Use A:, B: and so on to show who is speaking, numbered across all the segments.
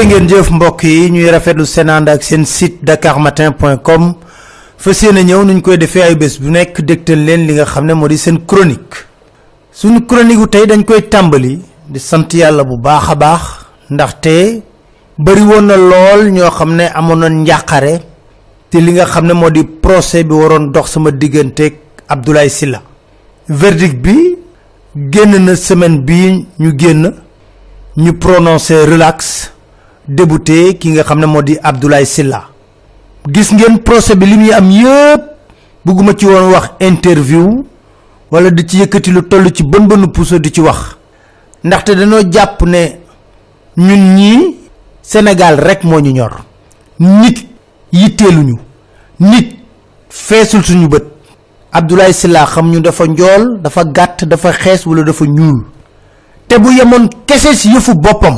A: jërë ngeen jëf mbokk yi ñuy site dakarmatin.com fas ñëw nuñ koy defee ay bés bu nekk dégtal leen li nga xam ne moo di seen chronique. suñu chronique tey dañ koy tàmbali di sant yàlla bu baax a baax ndaxte woon na lool ñoo xam ne amoon njàqare procès bi waroon dox Abdoulaye Sylla. verdict bi génn na semaine bi ñu génn ñu relax débouté ki nga xam moo di Abdoulaye Sylla. gis ngeen procès bi li muy am yépp bëgguma ci woon wax interview wala di ci yëkkati lu toll ci bën bënu puso di ci wax. ndaxte dañoo jàpp ne ñun ñii Sénégal rek moo ñu ñor. nit yitteeluñu. nit feesul suñu bët. Abdoulaye Sylla xam ñu dafa njool dafa gàtt dafa xees wala dafa ñuul te bu yemoon kese si yëfu boppam.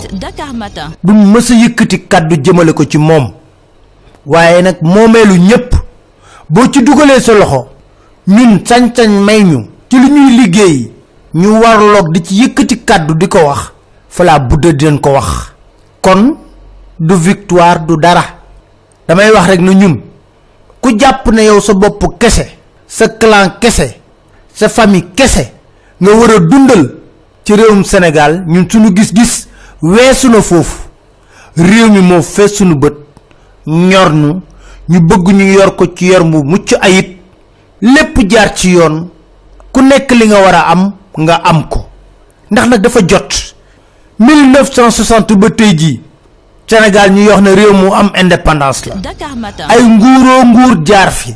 A: Du mës a yëkkati kàddu jëmale ko ci moom. Waaye nag moomeelu ñépp boo ci dugalee sa loxo ñun sañ-sañ may ñu ci lu ñuy liggéey ñu warloog di ci yëkkati kàddu di ko wax. Falaa budda dinañ ko wax. Kon du victoire du dara. Damay wax rek na ñun ku jàpp ne yow sa bopp kese sa clan kese sa famille kese nga war a dundal ci réewum Sénégal ñun suñu gis-gis weesu na foofu. Réew mi moo fees suñu bët ñor nu ñu bëgg ñu yor ko ci yor mu mucc ayib. Lépp jaar ci yoon ku nekk li nga war a am nga am ko. Ndax nag dafa jot. 1960 ba tey jii Sénégal ñu yox na réew mu am indépendance la. Ay nguuroo nguur jaar fi.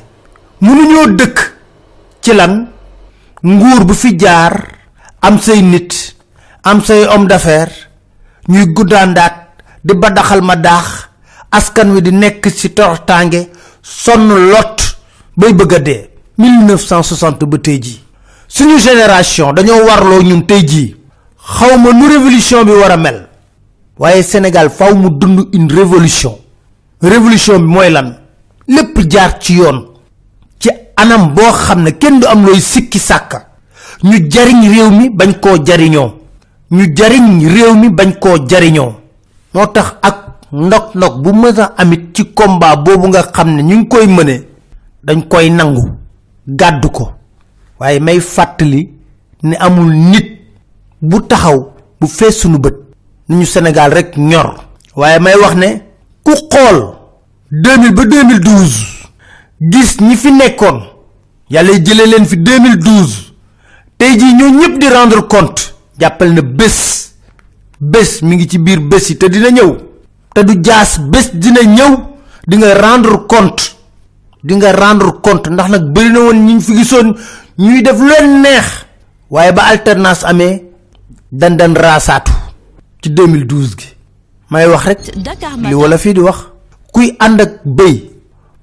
A: Mënuñoo dëkk. Ci lan? Nguur bu fi jaar am say nit am say homme d'affaires ñuy guddaandaat di ba daxal ma askan wi di nekk ci toroxtaange sonn lot bay bëgg a dee. 1960 ba tey jii. Suñu génération dañoo warloo ñun tey jii. Nu révolution bi war a mel. Waaye Sénégal faw mu dund une révolution. Révolution bi mooy lan? Lépp jaar ci yoon. Ci anam boo xam ne kenn du am looy sikki sàkka. Ñu jariñ réew mi bañ jariñoo ñu jariñ réew mi bañ koo jariñoo. moo tax ak ndog ndog bu mën a amit ci combat boobu nga xam ne ñu ngi koy mëne dañ koy nangu gàddu ko. waaye may fàttali ne amul nit bu taxaw bu fees sunu bët ni ñu Sénégal rek ñor. waaye may wax ne ku xool 2000 ba 2012 gis ñi fi nekkoon yàlla jëlee leen fi 2012 tey jii ñoo ñëpp di rendre compte jàppal na bés bés mi ngi ci biir bés yi te dina ñëw. te du jaas bés dina ñëw di nga rendre compte di nga rendre compte. ndax nag bëri na woon ñi fi gisoon ñuy def leen neex. waaye ba alternance amee dan dan raasaatu. ci 2012 gi. may wax rek li wala fii di wax. kuy ànd ak bëy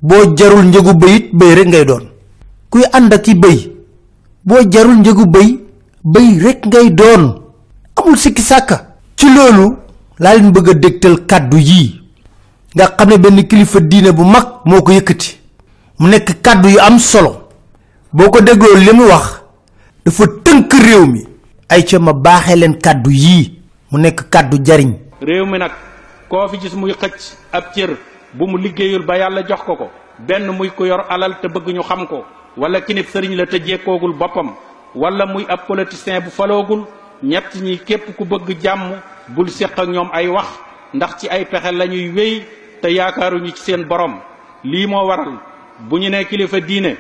A: boo jarul njëgu bëyit bëy rek ngay doon. kuy ànd ak i bëy boo jarul njëgu bëy bëy rek ngay doon. Amul sikki sàkka. Ci loolu laa leen bëgg a dégtal kàddu yii nga xam ne benn kilifa diine bu mag moo ko yëkkati. Mu nekk kàddu yu am solo. Boo ko dégloo li mu wax dafa tënk réew mi. Ay ca ma baaxee leen kàddu yii. Mu nekk kàddu jariñ.
B: Réew mi nag koo fi gis muy xëcc ab cër bu mu liggéeyul ba yàlla jox ko ko benn muy ko yor alal te bëgg ñu xam ko wala kinib sëriñ la te jekkoogul boppam wala muy ab politicien bu faloogul ñett ñi képp ku bëgg jàmm bul séq ak ñoom ay wax ndax ci ay pexe la ñuy wéy te yaakaaruñu ci seen borom. Lii moo waral bu ñu nee kilifa diine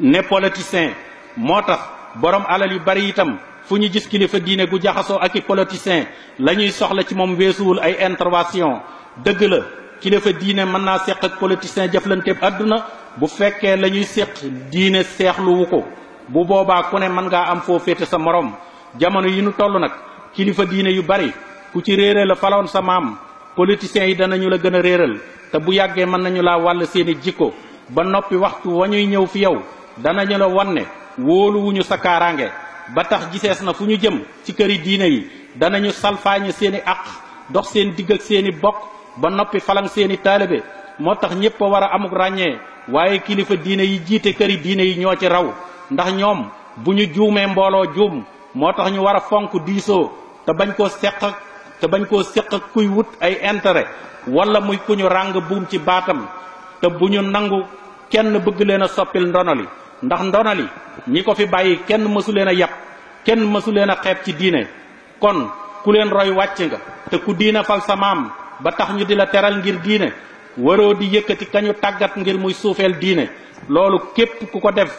B: ne politicien moo tax borom alal yu bari itam fu ñu gis kilifa diine gu jaxasoo ak i politicien la ñuy soxla ci moom weesuwul ay intervention. Dëgg la kilifa diine mën naa seq ak politicien jëflanteeb àdduna bu fekkee la ñuy seq diine seexluwu ko. Bu boobaa ku ne mën ngaa am foo féete sa morom jamono yi nu toll nag kilifa diine yu bari ku ci réere la faloon sa maam politiciens yi danañu la gën a réeral te bu yàggee mën nañu laa wàll seeni jikko. Ba noppi waxtu wa ñuy ñëw fi yow danañu la wan ne wóoluwuñu sa kaaraange. Ba tax gisees na fu ñu jëm ci këri diine yi danañu salfaañe seeni àq dox seen digg ak seeni bokk ba noppi falang seeni taalibe. Moo tax ñépp a war a amuk ràññee waaye kilifa diine yi jiite këri diine yi ñoo ci raw. Ndax ñoom bu ñu juumee mbooloo juum moo tax ñu war a fonk diisoo te bañ koo seq te bañ koo seq ak kuy wut ay intérêt wala muy ku ñu ràng buum ci baatam te bu ñu nangu kenn bëgg leen a soppil ndonali. ndax ndonali ñi ko fi bàyyi kenn mësu leen a yàpp kenn mësu leen a xeeb ci diine. kon ku leen roy wàcc nga te ku diine fal sa maam ba tax ñu di la teral ngir diine waroo di yëkkati kañu tàggat ngir muy suufeel diine. loolu képp ku ko def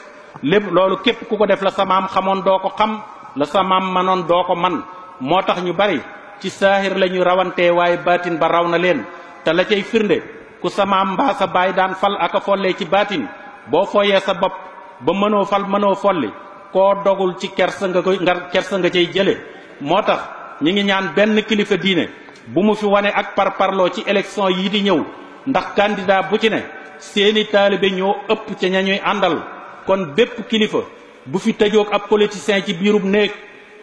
B: lépp loolu képp ku ko def la sa maam xamoon doo ko xam la sa maam manoon doo ko man. Moo tax ñu bari ci saahir la ñu rawantee waaye baatin ba raw na leen. Te la cay firnde ku sa maam mbaa sa baay daan fal aka follee ci baatin boo fooyee sa bopp ba mënoo fal mënoo folli koo dogul ci kersa nga koy nga kersa nga cay jële. Moo tax ñi ngi ñaan benn kilifa diine bu mu fi wane ak parparloo ci élection yi di ñëw ndax candidat bu ci ne seeni taalibe ñoo ëpp ca ña ñuy àndal. Kon bépp kilifa bu fi tëjoog ab politicien ci biirub néeg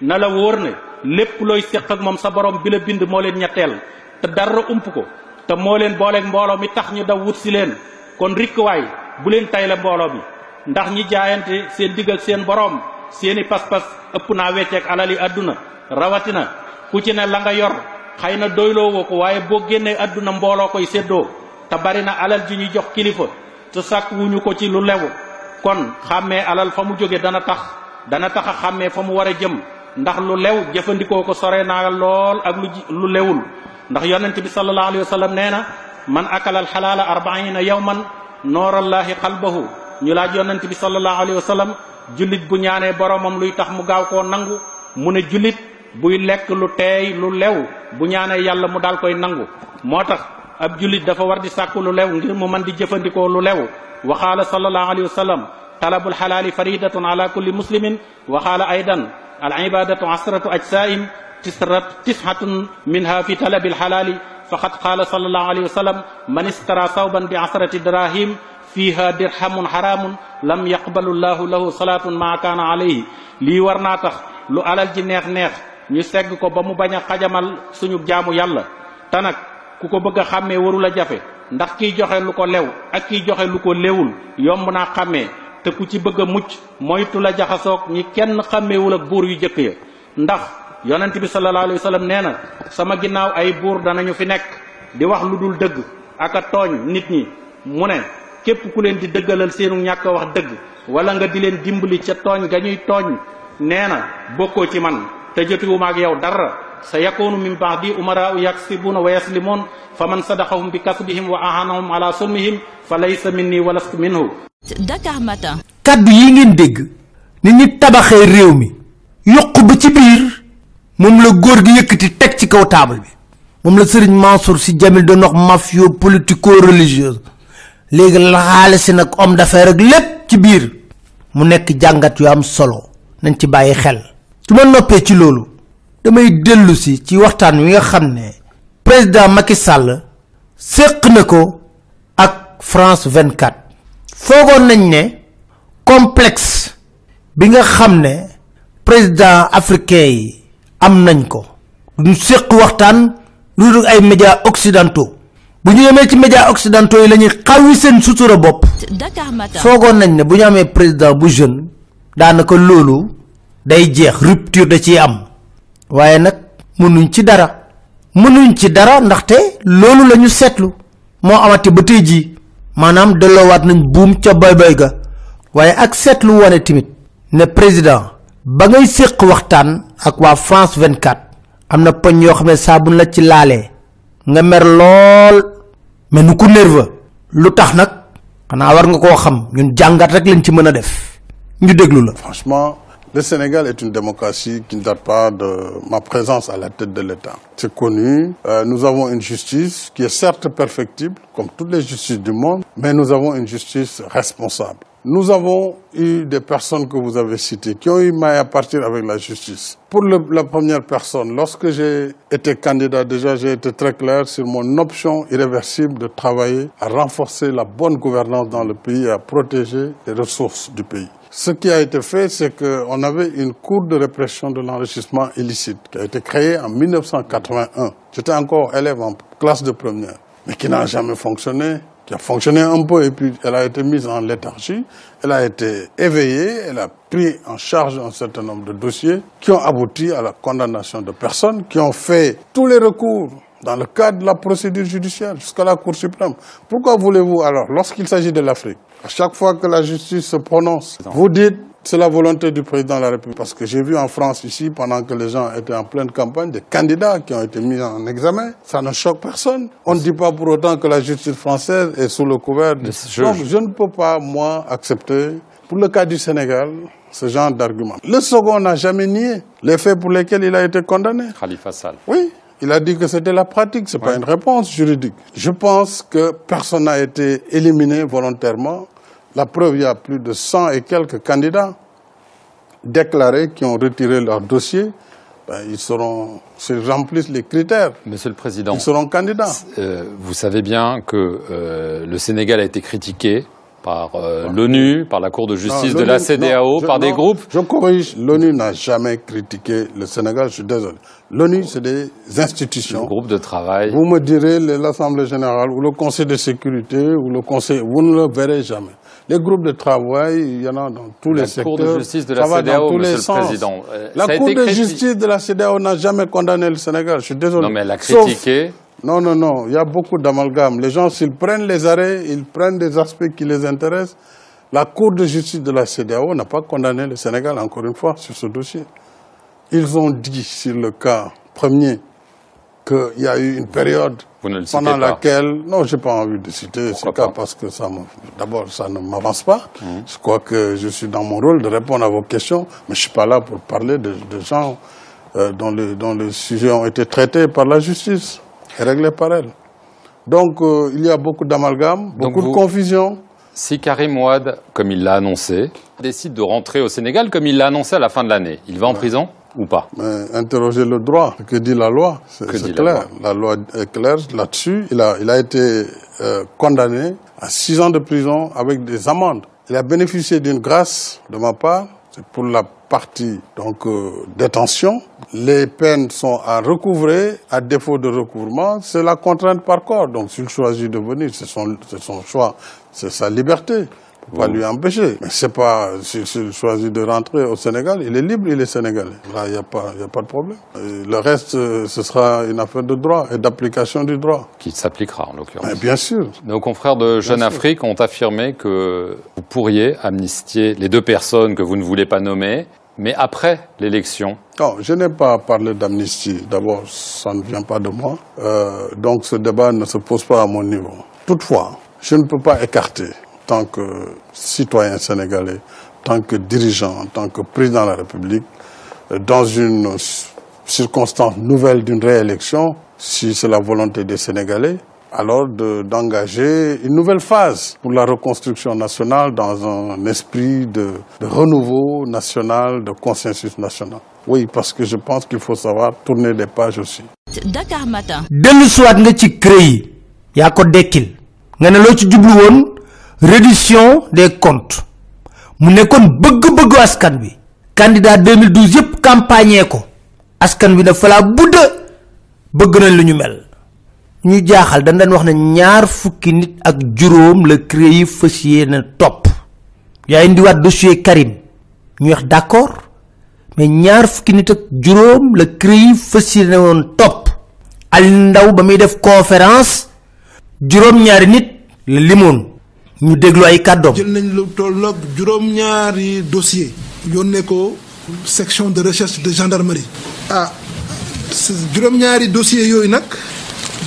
B: na la wóor ne lépp looy séq ak moom sa borom bi la bind moo leen ñetteel te dara ump ko te moo leen booleeg mbooloo mi tax ñu daw wut si leen. kon rikkuwaay bu leen tayle mbooloo bi ndax ñi jaayante seen digg ak seen borom seeni pas-pas ëpp naa wecceek alal yi àdduna. rawatina ku ci ne la nga yor xëy na doyloo woo ko waaye boo génnee àdduna mbooloo koy séddoo te bari na alal ji ñuy jox kilifa te wuñu ko ci lu lew. Kon xàmmee alal fa mu jóge dana tax dana tax a xàmmee fa mu war a jëm. ndax lu lew jëfandikoo ko sore naa lool ak lu lu lewul. ndax yonent bi sallallahu alayhi wa sallam nee na man akala al xalaala arbaina yawman noorallaahi qalbahu. ñu laaj yonent bi sallallahu alayhi wa sallam jullit bu ñaanee boromam luy tax mu gaaw koo nangu? mu ne jullit buy lekk lu teey lu lew bu ñaanee yàlla mu daal koy nangu. moo tax ab jullit dafa war di sàkku lu lew ngir mu mën di jëfandikoo lu lew. وقال صلى الله عليه وسلم طلب الحلال فريدة على كل مسلم. وقال أيضا العبادة عشرة أجساء تسعة منها في طلب الحلال. فقد قال صلى الله عليه وسلم من استرى صوبا بعشرة دراهم فيها درهم حرام لم يقبل الله له صلاة ما كان عليه. لي ورناتخ naa tax lu alal ji neex neex ñu segg ko ba mu bañ a xajamal suñu jaamu yàlla. Ku ko bëgg a xàmmee jafe. Ndax kiy joxe lu ko lew ak kiy joxe lu ko lewul yomb naa xàmmee te ku ci bëgg a mucc moytu la jaxasoog ñi kenn xàmmeewul ak buur yu jëkk ya. ndax yonent bi sallallahu alayhi wa nee na sama ginnaaw ay buur danañu fi nekk di wax lu dul dëgg ak a tooñ nit ñi. mu ne képp ku leen di dëggalal seenu ñàkk wax dëgg wala nga di leen dimbali ca tooñ ga ñuy tooñ nee na bokkoo ci man te jotuwuma ak yow dara. Sa yakunu min baadi umaraau yaksibuuna wa yaslimoon fa man sadaqahum bi kasbihim wa ahanahum ala sulmihim fa laysa minni wa lastu minhu.
C: Dakar Matin.
A: kàddu yi ngeen dégg ni ñi tabaxee réew mi yokk ba ci biir moom la góor gi yëkkati teg ci kaw taabal bi. Moom la sëriñ Mansour si Jamil doon wax mafio politico religieuse léegi la xaalis nag homme d'affaires ak lépp ci biir. Mu nekk jàngat yu am solo. Nañ ci bàyyi xel. Su ma noppee ci loolu damay dellu si ci waxtaan wi nga xam ne président Macky Sall séq na ko ak France 24 foogoon nañ ne complexe bi nga xam ne président africain yi am nañ ko. Ñu séq waxtaan lu dul ay médias occidentaux. Bu ñu demee ci médias occidentaux yi la ñuy xawi seen sutura bopp.
C: Matin.
A: foogoon nañ ne bu ñu amee président bu jeune daanaka loolu day jeex rupture da ciy am waaye nag mënuñ ci dara. Mënuñ ci dara ndaxte loolu la ñu seetlu. Moo amati ba tey jii. Maanaam delloowaat nañ buum ca boy boy ga. Waaye ak seetlu wane tamit ne président ba ngay séq waxtaan ak waa France 24 am na poñ yoo xam ne saa buñ la ci laalee nga mer lool. Mais nu ku nerveux. Lu tax nag? Xanaa war nga koo xam. Ñun jàngat rek lañ ci mën def. Ñu déglu la.
D: Franchement, le Sénégal est une démocratie qui ne date pas de ma présence à la tête de l'État. C'est connu. Euh, nous avons une justice qui est certes perfectible, comme toutes les justices du monde, mais nous avons une justice responsable. Nous avons eu des personnes que vous avez citées qui ont eu maille à partir avec la justice. Pour la première personne, lorsque j'ai été candidat, déjà j'ai été très clair sur mon option irréversible de travailler à renforcer la bonne gouvernance dans le pays et à protéger les ressources du pays. Ce qui a été fait, c'est qu'on avait une cour de répression de l'enrichissement illicite qui a été créée en 1981. J'étais encore élève en classe de première, mais qui n'a jamais fonctionné qui a fonctionné un peu et puis elle a été mise en léthargie. Elle a été éveillée, elle a pris en charge un certain nombre de dossiers qui ont abouti à la condamnation de personnes qui ont fait tous les recours dans le cadre de la procédure judiciaire jusqu'à la Cour suprême. Pourquoi voulez-vous alors, lorsqu'il s'agit de l'Afrique, à chaque fois que la justice se prononce, vous dites c'est la volonté du président de la République. Parce que j'ai vu en France ici, pendant que les gens étaient en pleine campagne, des candidats qui ont été mis en examen. Ça ne choque personne. On ne dit pas pour autant que la justice française est sous le couvert. De...
E: je-
D: Donc je ne peux pas, moi, accepter, pour le cas du Sénégal, ce genre d'argument. Le second n'a jamais nié les faits pour lesquels il a été condamné.
E: Khalifa Sall.
D: Oui, il a dit que c'était la pratique, c'est pas
E: Ouais.
D: une réponse juridique. Je pense que personne n'a été éliminé volontairement. La preuve, il y a plus de 100 et quelques candidats déclarés qui ont retiré leur dossier. Ben, ils seront, s'ils remplissent les critères,
E: Monsieur le Président,
D: ils seront candidats.
E: euh, vous savez bien que euh, le Sénégal a été critiqué par euh, l'ONU, par la Cour de justice
D: Non,
E: de la
D: non, je-
E: par des
D: non,
E: groupes.
D: Je corrige, l'ONU n'a jamais critiqué le Sénégal, je suis désolé. L'ONU, c'est des
E: Le
D: institutions.
E: groupe de travail.
D: Vous me direz le- l'Assemblée générale ou le Conseil de sécurité ou le Conseil, vous ne le verrez jamais. Les groupes de travail, il y en a dans tous les
E: La
D: secteurs.
E: Cour de justice de la
D: les
E: Monsieur le
D: sens.
E: Président. Euh,
D: La Cour de justice de la CEDEAO n'a jamais condamné le Sénégal, je suis désolé.
E: Non, mais elle a
D: Sauf-
E: critiqué.
D: non, non, non, il y a beaucoup d'amalgames. Les gens, s'ils prennent les arrêts, ils prennent des aspects qui les intéressent. La Cour de justice de la CEDEAO n'a pas condamné le Sénégal, encore une fois, sur ce dossier. Ils ont dit sur le cas premier qu'il y a eu une période
E: Vous ne le citez
D: pendant
E: pas.
D: laquelle, non, j'ai pas envie de citer ce cas
E: pas?
D: parce que ça d'abord, ça ne m'avance pas.
E: Mmh.
D: Je crois que je suis dans mon rôle de répondre à vos questions, mais je suis pas là pour parler de, de gens euh, dont, les, dont les sujets ont été traités par la justice et réglés par elle. Donc, euh, il y a beaucoup d'amalgames, beaucoup
E: vous-
D: de confusion.
E: Si Karim Ouad, comme il l'a annoncé, décide de rentrer au Sénégal comme il l'a annoncé à la fin de l'année, il va en prison? Ou pas?
D: Mais interroger le droit, que dit la loi, c'est
E: la
D: clair. La loi. est claire là-dessus. Il a, il a été euh, condamné à six ans de prison avec des amendes. Il a bénéficié d'une grâce de ma part, c'est pour la partie donc euh, détention. Les peines sont à recouvrer. À défaut de recouvrement, c'est la contrainte par corps. Donc s'il choisit de venir, c'est son, c'est son choix, c'est sa liberté. Pas
E: Vous-
D: lui empêcher. Mais c'est pas, s'il choisit de rentrer au Sénégal, il est libre, il est sénégalais. Là, il n'y a pas, y a pas de problème. Et le reste, euh, ce sera une affaire de droit et d'application du droit.
E: qui s'appliquera en l'occurrence
D: Mais bien sûr.
E: Nos confrères de Jeune. Afrique ont affirmé que vous pourriez amnistier les deux personnes que vous ne voulez pas nommer, mais après l'élection.
D: Non, je n'ai pas parlé d'amnistie. D'abord, ça ne vient pas de moi. Euh, donc ce débat ne se pose pas à mon niveau. Toutefois, je ne peux pas écarter, tant que citoyen sénégalais, tant que dirigeant, en tant que président de la République, euh, dans une circonstance nouvelle d'une réélection, si c'est la volonté des Sénégalais, alors de- d'engager une nouvelle phase pour la reconstruction nationale dans un esprit de, de renouveau national, de consensus national. Oui, parce que je pense qu'il faut savoir tourner des pages aussi.
C: Dakar Matin.
A: dellu siwaat nga ci cré yi yaa ko dekkil nga ne loo ci jublu woon? Reddition des comptes. Mu nekkoon bëgg-bëggu askan bi candidat 2012 yépp campagne ko. Askan bi na falaa budda bëgg nañ lu ñu mel. Ñu jaaxal dañ dañ wax ne ñaar fukki nit ak juróom la cré yi fas yéene topp. Yaa indiwaat dossier karim. Ñu wax d'accord. Mais ñaar fukki nit ak juróom la cré yi fas yéene woon topp. Al ndaw ba muy def conférence juróom ñaari nit la limoon ñu déglu ay kàddoom.
F: Jël nañ lu tolloog juróom-ñaari dossier yónnee ko section de recherche de gendarmerie. Ah juróom-ñaari dossier yooyu nag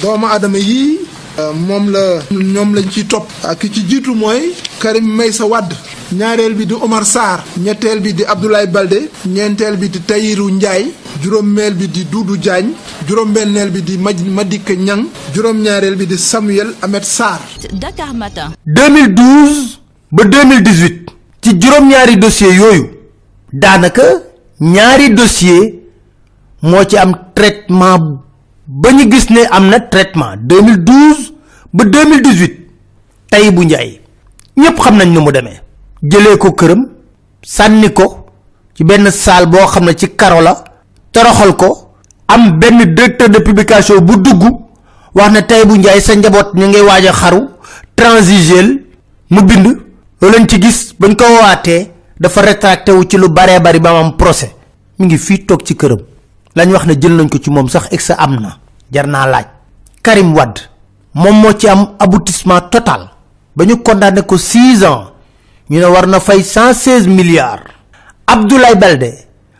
F: doomu aadama yii euh, moom la ñoom lañ ciy topp. Ak ki ci jiitu mooy Karim Meïssa Wade. Ñaareel bi di Omar Sarr ñetteel bi di Abdoulaye Baldé ñeenteel bi di Tahirou Ndiaye juróomeel bi di Doudou Diagne juróom-benneel bi di ma Madické Niang juróom-ñaareel bi di Samuel Ahmed Sarr.
C: Dakar Matin.
A: 2012 ba 2018 ci juróom-ñaari dossier yooyu daanaka ñaari dossier moo ci am traitement ba ñu gis ne am na traitement 2012 ba 2018 tey bu njaay ñépp xam nañ ni mu demee. Jëlee ko këram sànni ko ci benn salle boo xam ne ci karo la toroxal ko am benn directeur de publication bu dugg wax ne tey bu njaay sa njaboot ñu ngay waaj a xaru transigel mu bind. Lañ ci gis bañ ko waatee dafa rétracté wu ci lu baree bari ba am procès. Mi ngi fii toog ci këram. Lañ wax ne jël nañ ko ci moom sax ex am na. Laaj. Karim wad moom moo ci am aboutissement total. Ba ñu condamné ko 6 ans ñu ne war na fay 116 milliards. Abdoulaye balde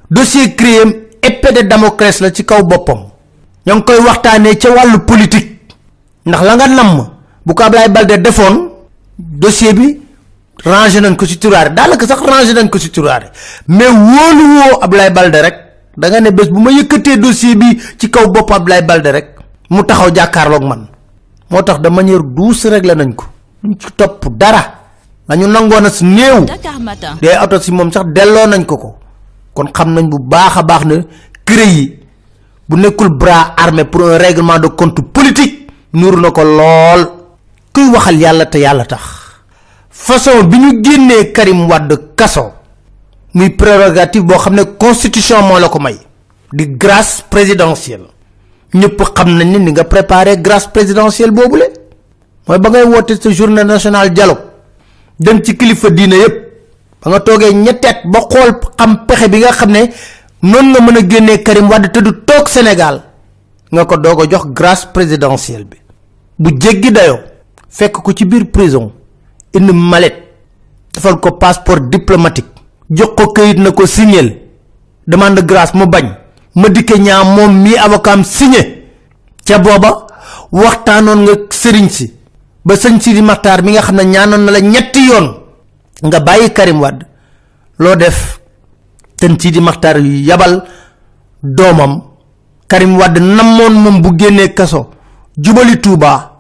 A: dossier créé épée de damoclès la ci kaw boppam. Ñoo ngi koy waxtaanee ca wàllu politique. Ndax la nga bu ko balde defoon dossier bi rangé nañ ko ci turaare. Daanaka sax rangé nañ ko ci turaare. Mais balde rek. Da nga ne bés bu ma yëkkatee dossier bi ci kaw bopp ablaye balde rek mu taxaw jàkkaarloog man. Moo tax manière douce réglé nañ ko. Ci dara lañu nangoon a si néew.
C: Dakar Matin.
A: dee auto si moom sax delloo nañ ko ko. Kon xam nañ bu baax a baax ne cré yi bu nekkul bras armé pour un règlement de compte politique nuuru na ko lool. Kuy waxal yàlla te yàlla tax. Façon bi ñu génnee karim wadd kaso. Muy prérogative boo xam ne constitution moo la ko may. Di grâce présidentielle. Ñëpp xam nañ ni nga préparé grâce présidentielle boobule. Mooy ba ngay woote sa journée nationale dialogue dem ci kilifa diine yépp. Ba nga toogee ñetteet ba xool xam pexe bi nga xam ne noonu nga mën karim wadd te du toog sénégal nga ko doog a jox grâce présidentielle bi. Bu jéggi dayoo fekk ko ci biir prison indi malet defal ko passeport diplomatique jox ko këyit na ko signel demande de grâce mu bañ. Ma dikke ñaa moom mi avocat signé. Ca booba waxtaanoon nga sëriñ si ba sëñ sidi maxtaar mi nga xam ne ñaanoon na la ñetti yoon nga bàyyi karim wadd loo def ten sidi maxtaar yabal doomam. Karim wadd namoon moom bu génnee kaso jubali tuuba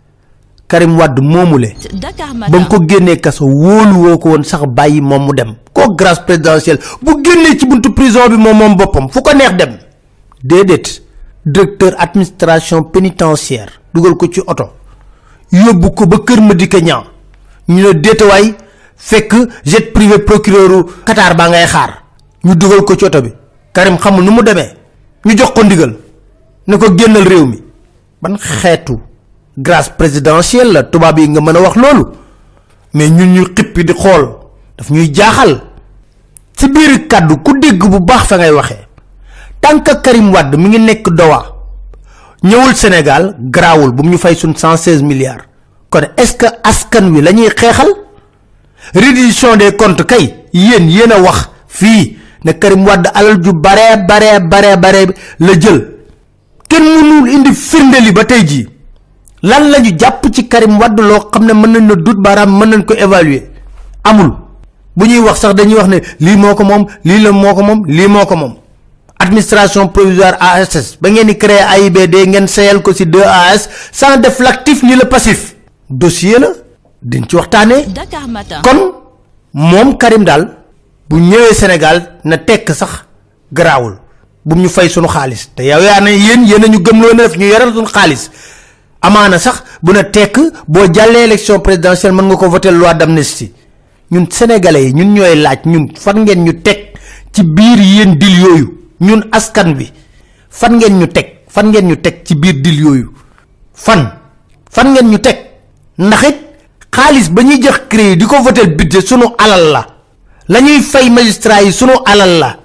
A: karim wadd moomule.
C: Dakar
A: ba nga
C: Matin.
A: ko génnee kaso wóolu woo ko woon sax bàyyi moom mu dem. Koo grâce présidentielle bu génnee ci buntu prison bi moom moom boppam fu ko neex dem. Déedéet. Directeur administration pénitentiaire dugal ko ci oto yóbbu ko ba kër Madické Niang. Ñu ne déetawaay fekk jet privé procureur Qatar baa ngay xaar. Ñu dugal ko bi. Karim xamul nu mu demee. Ñu jox ko ndigal. Ne ko génnal réew mi. Ban xeetu grâce présidentielle la? Tubaab yi nga mën a wax loolu. Mais ñun ñu xippi di xool. Daf ñuy jaaxal. Ci biir kàddu ku dégg bu baax fa ngay waxee. Karim Wade mi ngi nekk dowa ñëwul Sénégal garaawul bu ñu fay sun 116 milliards. Kon est-ce que askan wi la ñuy xeexal? Reddition des comptes kay yéen yéen a wax fii ne Karim Wade alal ju bare bare bare bare la jël. Kenn mënul indi firnde li ba tey jii. Lan lañu jàpp ci Karim Wade loo xam ne mën nañ na dut baaraam mën nañ ko évaluer? Amul. Bu ñuy wax sax dañuy wax ne lii moo ko moom lii la moo ko moom lii moo ko moom administration provisoire ASS ba ngeen di créer AIBD ngeen sayal ko ci 2AS sans def l'actif ni le passif. Dossier la diñ ci
C: Matin.
A: kon moom Karim daal bu ñëwee Sénégal na tekk sax garaawul. Bu ñu fay sunu xaalis. Te yow yaa ne yéen yéen a ñu gëmloo ne def ñu yoral sunu xaalis. Amaana sax bu na tekk boo jàllee élection présidentielle mën nga ko voter loi d'amnistie. Ñun sénégalais yi ñun ñooy laaj ñun fan ngeen ñu teg ci biir yéen dil yooyu ñun askan bi fan ngeen ñu teg fan ngeen ñu teg ci biir dil yooyu? Fan? Fan ngeen ñu teg? Ndax xaalis ba ñuy jox crédit di ko voter budget sunu alal la. La ñuy fay magistrat yi sunu alal la.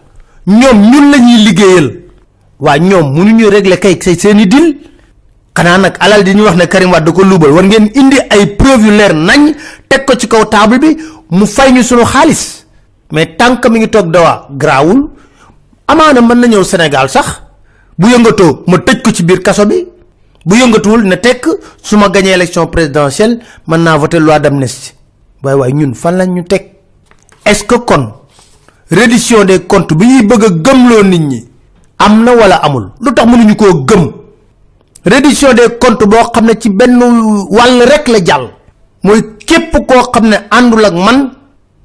A: Ñoom ñun la ñuy liggéeyal. Waa ñoom mënuñu régler kay say seeni dil. Xanaa nag alal di ñu wax ne Karim Wade da ko luubal war ngeen indi ay preuve yu leer nañ teg ko ci kaw table bi mu fay ñu sunu xaalis. Mais que mi ngi toog dawaa garaawul amaana mën na ñëw Sénégal sax bu yëngatoo ma tëj ko ci biir kaso bi bu yëngatuwul ne tekk su ma gañee élection présidentielle mën naa voter loi d'amnistie. Waaye waaye ñun fan lañ ñu teg? Est-ce que kon reddition des comptes bi ñuy bëgg a gëmloo nit ñi am na wala amul? Lu tax mënuñu koo gëm? Reddition des comptes boo xam ne ci benn wàll rek la jàll. Mooy képp koo xam ne àndul ak man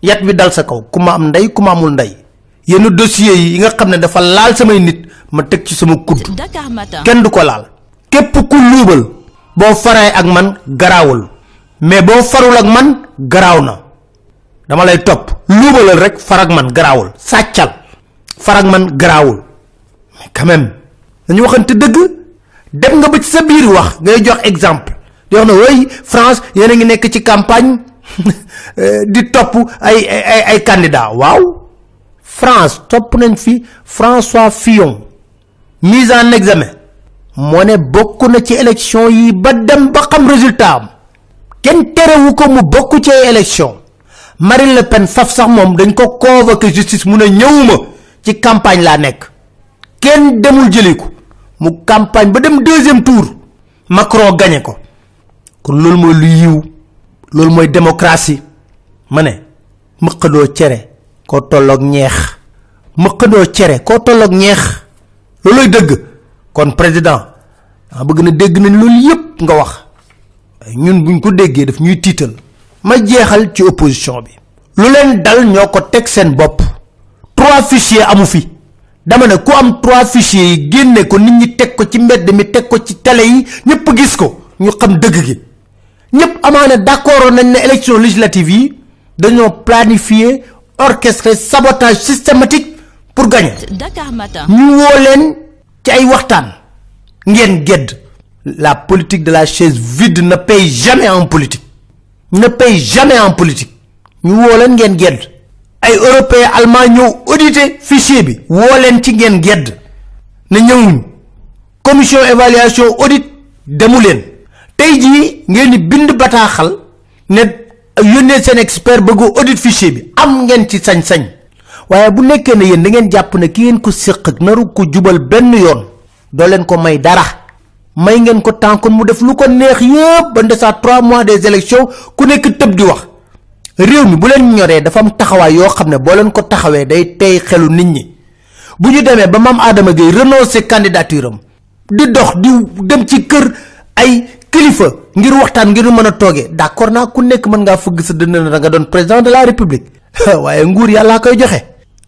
A: yat bi dal sa kaw. Ku ma am ndey ku ma amul ndey yenn dossiers yi nga xam ne dafa laal samay nit ma teg ci sama kudd. Kenn du ko laal. Képp ku luubal boo faree ak man garaawul. Mais boo farul ak man garaaw na. Dama lay topp. Luubalal rek far ak man garaawul. Sàccal. Far ak man garaawul. Mais quand même dañu waxante dëgg. Dem nga ba ci sa biir wax ngay jox exemple. Di wax na way France yéen a ngi nekk ci campagne. Di topp ay ay ay candidat waaw France topp nañ fi François Fillon. Mise en examen. Moo ne bokk na ci élection yi ba dem ba xam résultat am. Kenn terewu ko mu bokk ci élection. Marine Le Pen faf sax moom dañ ko convoqué justice mu ne ñëwuma ci campagne laa nekk. Kenn demul jëli ko. Mu campagne ba dem deuxième tour. Macron gagné ko. Kon loolu mooy lu yiw. Loolu mooy démocratie. Ma ne mëqadoo koo tolloog ñeex mëqadoo cere koo tolloog ñeex looloy dëgg kon président ah bëgg na dégg nañ loolu yépp nga wax ñun buñ ko déggee daf ñuy tiital ma jeexal ci opposition bi. Lu leen dal ñoo ko teg seen bopp. Trois fichiers amu fi. Dama ne ku am trois fichiers yi génne ko nit ñi teg ko ci mbedd mi teg ko ci télé yi ñëpp gis ko ñu xam dëgg gi. Ñëpp amaana d'accord nañ ne élection législative yi dañoo planifier orchestré sabotage systématique pour gagner.
C: Dakar Matin.
A: ñu woo leen ci ay waxtaan. Ngeen gedd. La politique de la chaise vide ne paye jamais en politique. Ne paye jamais en politique. Ñu woo leen ngeen gedd. Ay européens allemand ñëw auditer fichier bi. Woo leen ci ngeen gedd. Ne ñëwuñ commission évaluation audit demu leen. Tey jii ngeen di bind bataaxal ne yónnee seen expert bëgg audit fichier bi am ngeen ci sañ-sañ. Waaye bu nekkee ne yéen da ngeen jàpp ne ki ngeen ko séq naru ko jubal benn yoon doo leen ko may dara. May ngeen ko kon mu def lu ko neex yëpp ba ndesaa trois mois des élections ku nekk tëb di wax. Réew mi bu leen ñoree dafa am taxawaay yoo xam ne boo ko taxawee day tey xelu nit ñi. Bu ñu demee ba maam Adama Gueye renoncer candidature di dox di dem ci kër ay kilifa ngir waxtaan ngir mën a toogee d'accord naa ku nekk mën ngaa fëgg sa na nga doon président de la république. Waaye nguur yàllaa koy joxe.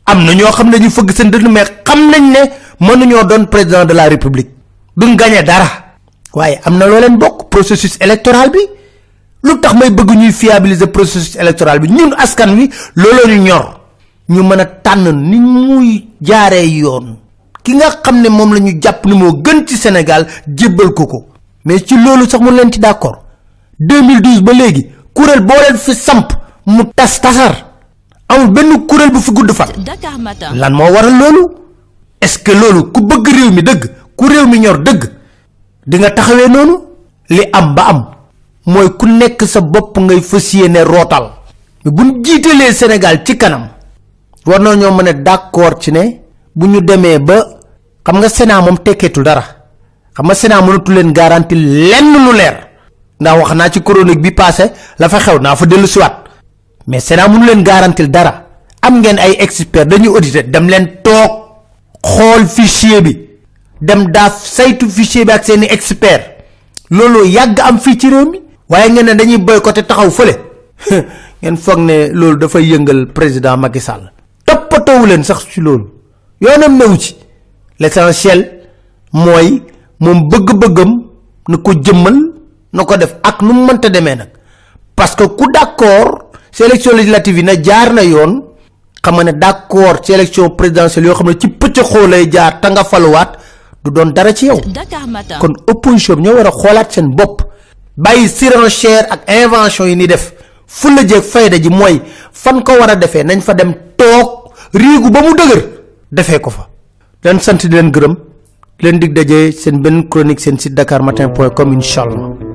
A: Am na ñoo xam ne ñu fëgg seen dënn mais xam nañ ne mënuñoo doon président de la république. Duñ gagné dara. Waaye am na loo leen bokk processus électoral bi. Lu tax may bëgg ñuy fiabiliser processus électoral bi? Ñun askan wi looloo ñu ñor. Ñu mën a tànn ni muy jaaree yoon. Ki nga xam ne moom la ni moo gën ci Sénégal jébbal ko mais ci loolu sax mun leen ci d'accord. 2012 ba léegi kuréel boo leen fi samp mu tas tasar. Amul benn kuréel bu fi gudd fan. Lan moo waral loolu? Est-ce que loolu ku bëgg réew mi dëgg ku réew mi ñor dëgg di nga taxawee noonu? Li am ba am mooy ku nekk sa bopp ngay fas yéene rootal. Mais bu ñu jiitalee Sénégal ci kanam war na ñoo mën a d'accord ci ne bu ñu demee ba xam nga Sénat moom tekkeetul dara xam nga Sénat mënatu leen garanti lenn lu leer. Ndax wax naa ci chronique bi passé la fa xew naa fa dellu siwaat mais Sénat mënu leen garantil dara. Am ngeen ay experts dañuy auditer dem leen toog xool fichier bi. Dem daaf saytu fichier bi ak seeni expert loolu yàgg am fii ci réew mi. Waaye ngeen ne dañuy boycotté taxaw fële. Ngeen foog ne loolu dafay yëngal président Macky Sall. Toppatoowu leen sax ci loolu. Yoonam newu ci. L'essentiel mooy moom bëgg-bëggam na ko jëmmal na ko def ak nu mënta demee nag. Parce que ku d'accord ci élection législative yi na jaar na yoon xam nga ne d'accord ci élection présidentielle yoo xam ne ci pëccëxoo lay jaar te nga faluwaat du doon dara ci yow. Kon opposition bi ñoo war a xoolaat seen bopp. Bàyyi surenchère ak invention yi ni def. Fulla jeeg fayda ji mooy fan ko war a defee nañ fa dem toog riigu ba mu dëgër defee ko fa. Leen sant di leen gërëm leen dig daje seen benn chronique seen site dakarmatin point com incha allah.